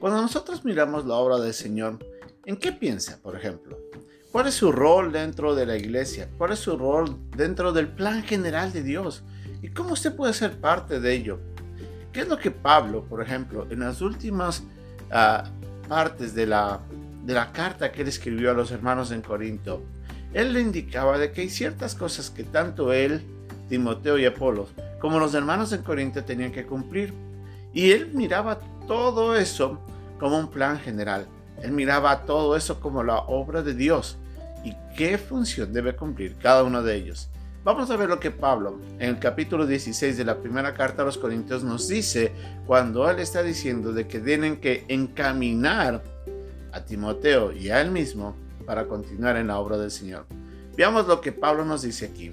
Cuando nosotros miramos la obra del Señor, ¿en qué piensa, por ejemplo? ¿Cuál es su rol dentro de la iglesia? ¿Cuál es su rol dentro del plan general de Dios? ¿Y cómo usted puede ser parte de ello? ¿Qué es lo que Pablo, por ejemplo, en las últimas uh, partes de la, de la carta que él escribió a los hermanos en Corinto, él le indicaba de que hay ciertas cosas que tanto él, Timoteo y Apolo, como los hermanos en Corinto tenían que cumplir. Y él miraba todo eso como un plan general. Él miraba todo eso como la obra de Dios y qué función debe cumplir cada uno de ellos. Vamos a ver lo que Pablo en el capítulo 16 de la primera carta a los Corintios nos dice cuando él está diciendo de que tienen que encaminar a Timoteo y a él mismo para continuar en la obra del Señor. Veamos lo que Pablo nos dice aquí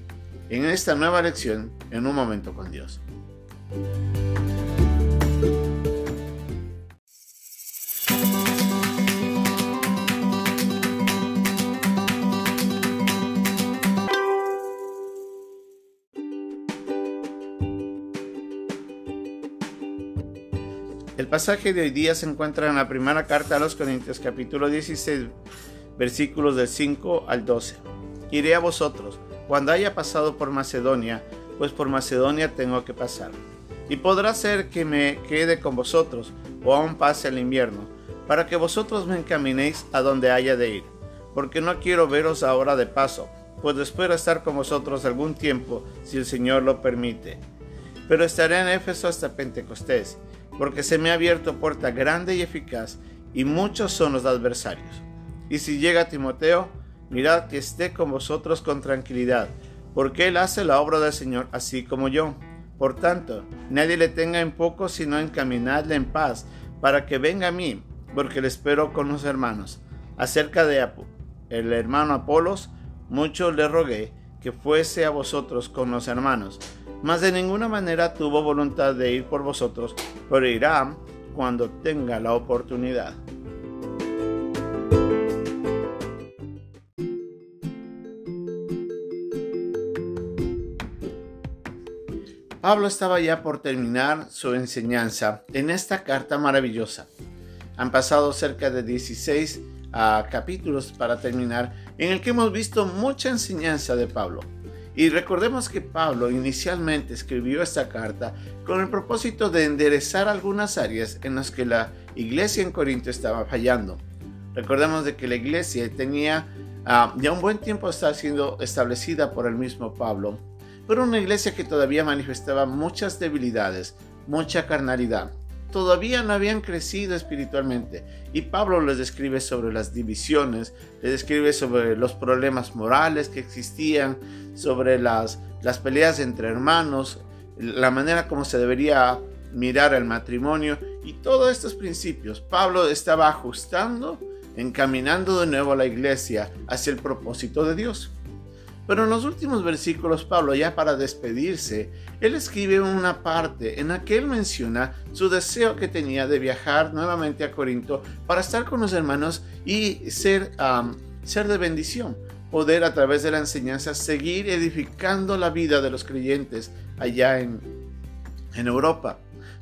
en esta nueva lección en un momento con Dios. El pasaje de hoy día se encuentra en la primera carta a los Corintios capítulo 16 versículos del 5 al 12. Iré a vosotros cuando haya pasado por Macedonia, pues por Macedonia tengo que pasar. Y podrá ser que me quede con vosotros, o aún pase el invierno, para que vosotros me encaminéis a donde haya de ir, porque no quiero veros ahora de paso, pues espero estar con vosotros algún tiempo, si el Señor lo permite. Pero estaré en Éfeso hasta Pentecostés porque se me ha abierto puerta grande y eficaz, y muchos son los adversarios. Y si llega Timoteo, mirad que esté con vosotros con tranquilidad, porque él hace la obra del Señor así como yo. Por tanto, nadie le tenga en poco, sino encaminadle en paz, para que venga a mí, porque le espero con los hermanos. Acerca de el hermano Apolos, mucho le rogué que fuese a vosotros con los hermanos, mas de ninguna manera tuvo voluntad de ir por vosotros, pero irá cuando tenga la oportunidad. Pablo estaba ya por terminar su enseñanza en esta carta maravillosa. Han pasado cerca de 16 ah, capítulos para terminar en el que hemos visto mucha enseñanza de Pablo. Y recordemos que Pablo inicialmente escribió esta carta con el propósito de enderezar algunas áreas en las que la iglesia en Corinto estaba fallando. Recordemos de que la iglesia tenía ah, ya un buen tiempo está siendo establecida por el mismo Pablo, pero una iglesia que todavía manifestaba muchas debilidades, mucha carnalidad todavía no habían crecido espiritualmente. Y Pablo les describe sobre las divisiones, les describe sobre los problemas morales que existían, sobre las, las peleas entre hermanos, la manera como se debería mirar el matrimonio y todos estos principios. Pablo estaba ajustando, encaminando de nuevo a la iglesia hacia el propósito de Dios. Pero en los últimos versículos, Pablo, ya para despedirse, él escribe una parte en la que él menciona su deseo que tenía de viajar nuevamente a Corinto para estar con los hermanos y ser, ser de bendición, poder a través de la enseñanza seguir edificando la vida de los creyentes allá en, en Europa.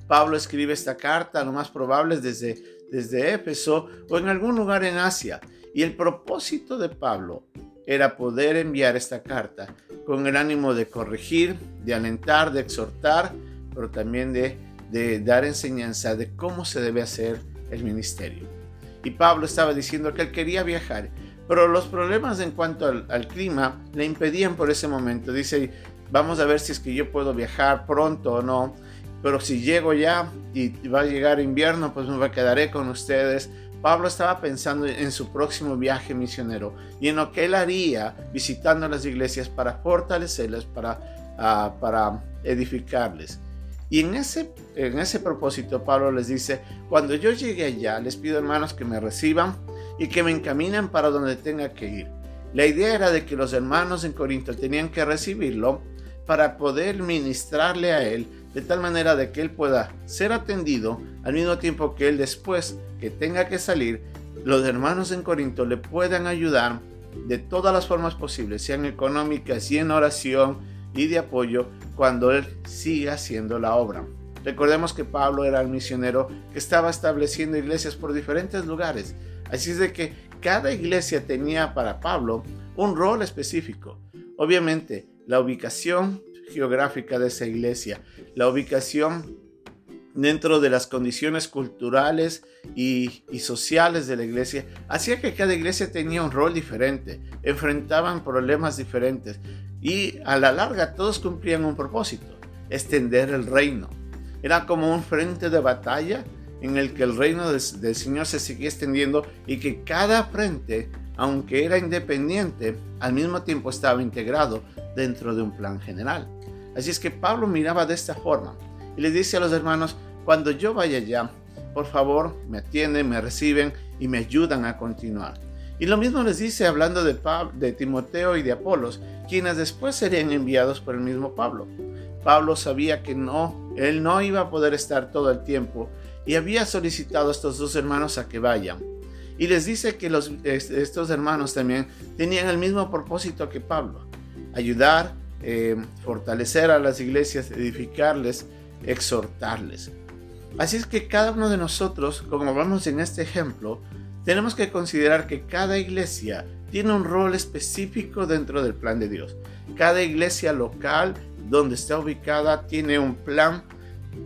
Pablo escribe esta carta, lo más probable es desde, desde Éfeso o en algún lugar en Asia. Y el propósito de Pablo era poder enviar esta carta con el ánimo de corregir, de alentar, de exhortar, pero también de, dar enseñanza de cómo se debe hacer el ministerio. Y Pablo estaba diciendo que él quería viajar, pero los problemas en cuanto al, clima le impedían por ese momento. Dice, vamos a ver si es que yo puedo viajar pronto o no, pero si llego ya y va a llegar invierno, pues me quedaré con ustedes Pablo estaba pensando en su próximo viaje misionero y en lo que él haría visitando las iglesias para fortalecerlas, para, ah, para edificarles. Y en ese, en ese propósito Pablo les dice, cuando yo llegue allá, les pido hermanos que me reciban y que me encaminen para donde tenga que ir. La idea era de que los hermanos en Corinto tenían que recibirlo para poder ministrarle a él de tal manera de que él pueda ser atendido al mismo tiempo que él después que tenga que salir, los hermanos en Corinto le puedan ayudar de todas las formas posibles, sean económicas y en oración y de apoyo, cuando él siga haciendo la obra. Recordemos que Pablo era el misionero que estaba estableciendo iglesias por diferentes lugares. Así es de que cada iglesia tenía para Pablo un rol específico. Obviamente, la ubicación geográfica de esa iglesia, la ubicación dentro de las condiciones culturales y, sociales de la iglesia, hacía que cada iglesia tenía un rol diferente, enfrentaban problemas diferentes y a la larga todos cumplían un propósito, extender el reino. Era como un frente de batalla en el que el reino del, Señor se seguía extendiendo y que cada frente, aunque era independiente, al mismo tiempo estaba integrado dentro de un plan general. Así es que Pablo miraba de esta forma y le dice a los hermanos, cuando yo vaya allá, por favor, me atienden, me reciben y me ayudan a continuar. Y lo mismo les dice hablando de, de Timoteo y de Apolos, quienes después serían enviados por el mismo Pablo. Pablo sabía que no, él no iba a poder estar todo el tiempo y había solicitado a estos dos hermanos a que vayan. Y les dice que estos hermanos también tenían el mismo propósito que Pablo, ayudar, eh, fortalecer a las iglesias, edificarles, exhortarles. Así es que cada uno de nosotros, como vamos en este ejemplo, tenemos que considerar que cada iglesia tiene un rol específico dentro del plan de Dios. Cada iglesia local donde está ubicada tiene un plan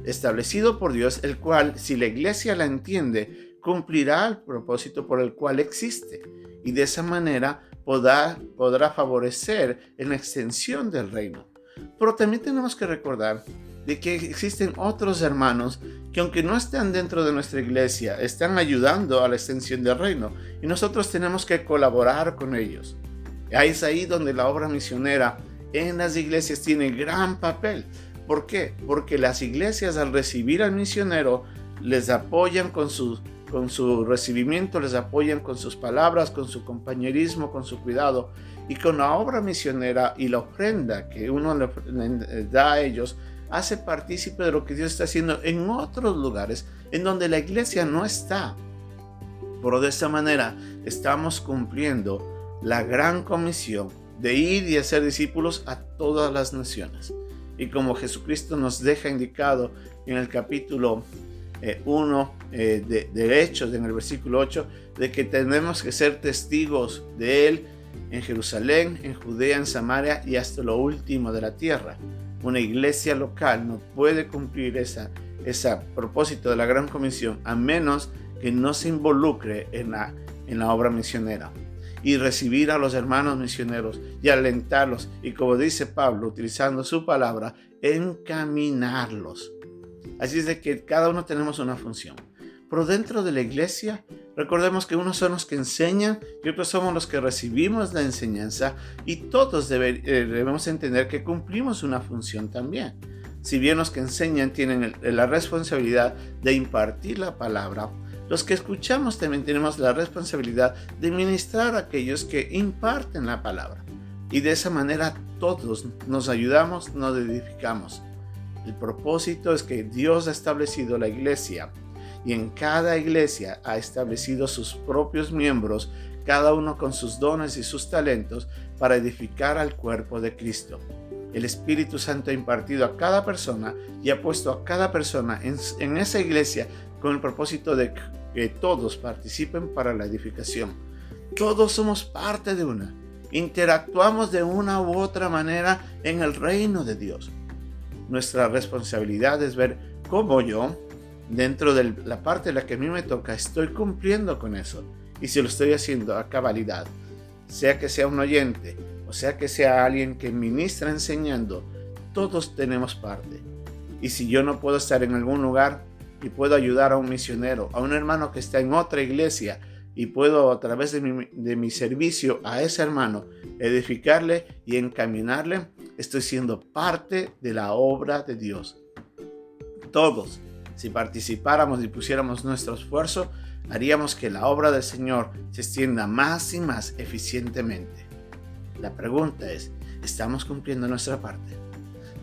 establecido por Dios, el cual, si la iglesia la entiende, cumplirá el propósito por el cual existe. Y de esa manera podrá, favorecer en la extensión del reino. Pero también tenemos que recordar de que existen otros hermanos que aunque no están dentro de nuestra iglesia, están ayudando a la extensión del reino y nosotros tenemos que colaborar con ellos. Es ahí donde la obra misionera en las iglesias tiene gran papel. ¿Por qué? Porque las iglesias al recibir al misionero les apoyan con su, con su recibimiento, les apoyan con sus palabras, con su compañerismo, con su cuidado y con la obra misionera y la ofrenda que uno le da a ellos hace partícipe de lo que Dios está haciendo en otros lugares en donde la iglesia no está. Pero de esta manera estamos cumpliendo la gran comisión de ir y hacer discípulos a todas las naciones. Y como Jesucristo nos deja indicado en el capítulo 1 eh, eh, de, Hechos, en el versículo 8, de que tenemos que ser testigos de Él en Jerusalén, en Judea, en Samaria y hasta lo último de la tierra. Una iglesia local no puede cumplir ese esa propósito de la gran comisión a menos que no se involucre en la, en la obra misionera. Y recibir a los hermanos misioneros y alentarlos y como dice Pablo utilizando su palabra encaminarlos así es de que cada uno tenemos una función pero dentro de la iglesia Recordemos que unos son los que enseñan y otros somos los que recibimos la enseñanza y todos eh, debemos entender que cumplimos una función también. Si bien los que enseñan tienen la responsabilidad de impartir la palabra, los que escuchamos también tenemos la responsabilidad de ministrar a aquellos que imparten la palabra. Y de esa manera todos nos ayudamos, nos edificamos. El propósito es que Dios ha establecido la iglesia y en cada iglesia ha establecido sus propios miembros, cada uno con sus dones y sus talentos, para edificar al cuerpo de Cristo. El Espíritu Santo ha impartido a cada persona y ha puesto a cada persona en, esa iglesia con el propósito de que todos participen para la edificación. Todos somos parte de una. Interactuamos de una u otra manera en el reino de Dios. Nuestra responsabilidad es ver cómo yo, dentro de la parte de la que a mí me toca, estoy cumpliendo con eso. Y si lo estoy haciendo a cabalidad, sea que sea un oyente o sea que sea alguien que ministra enseñando, todos tenemos parte. Y si yo no puedo estar en algún lugar y puedo ayudar a un misionero, a un hermano que está en otra iglesia, y puedo a través de mi, servicio a ese hermano edificarle y encaminarle, estoy siendo parte de la obra de Dios. Todos si participáramos y pusiéramos nuestro esfuerzo, haríamos que la obra del Señor se extienda más y más eficientemente. La pregunta es, ¿estamos cumpliendo nuestra parte?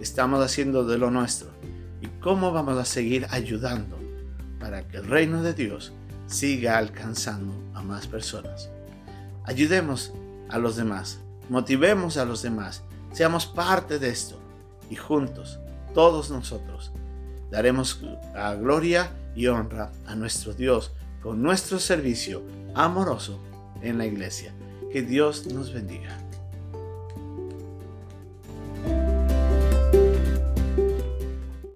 ¿Estamos haciendo de lo nuestro? ¿Y cómo vamos a seguir ayudando para que el reino de Dios siga alcanzando a más personas? Ayudemos a los demás, motivemos a los demás, seamos parte de esto y juntos, todos nosotros, daremos gloria y honra a nuestro Dios con nuestro servicio amoroso en la iglesia. Que Dios nos bendiga.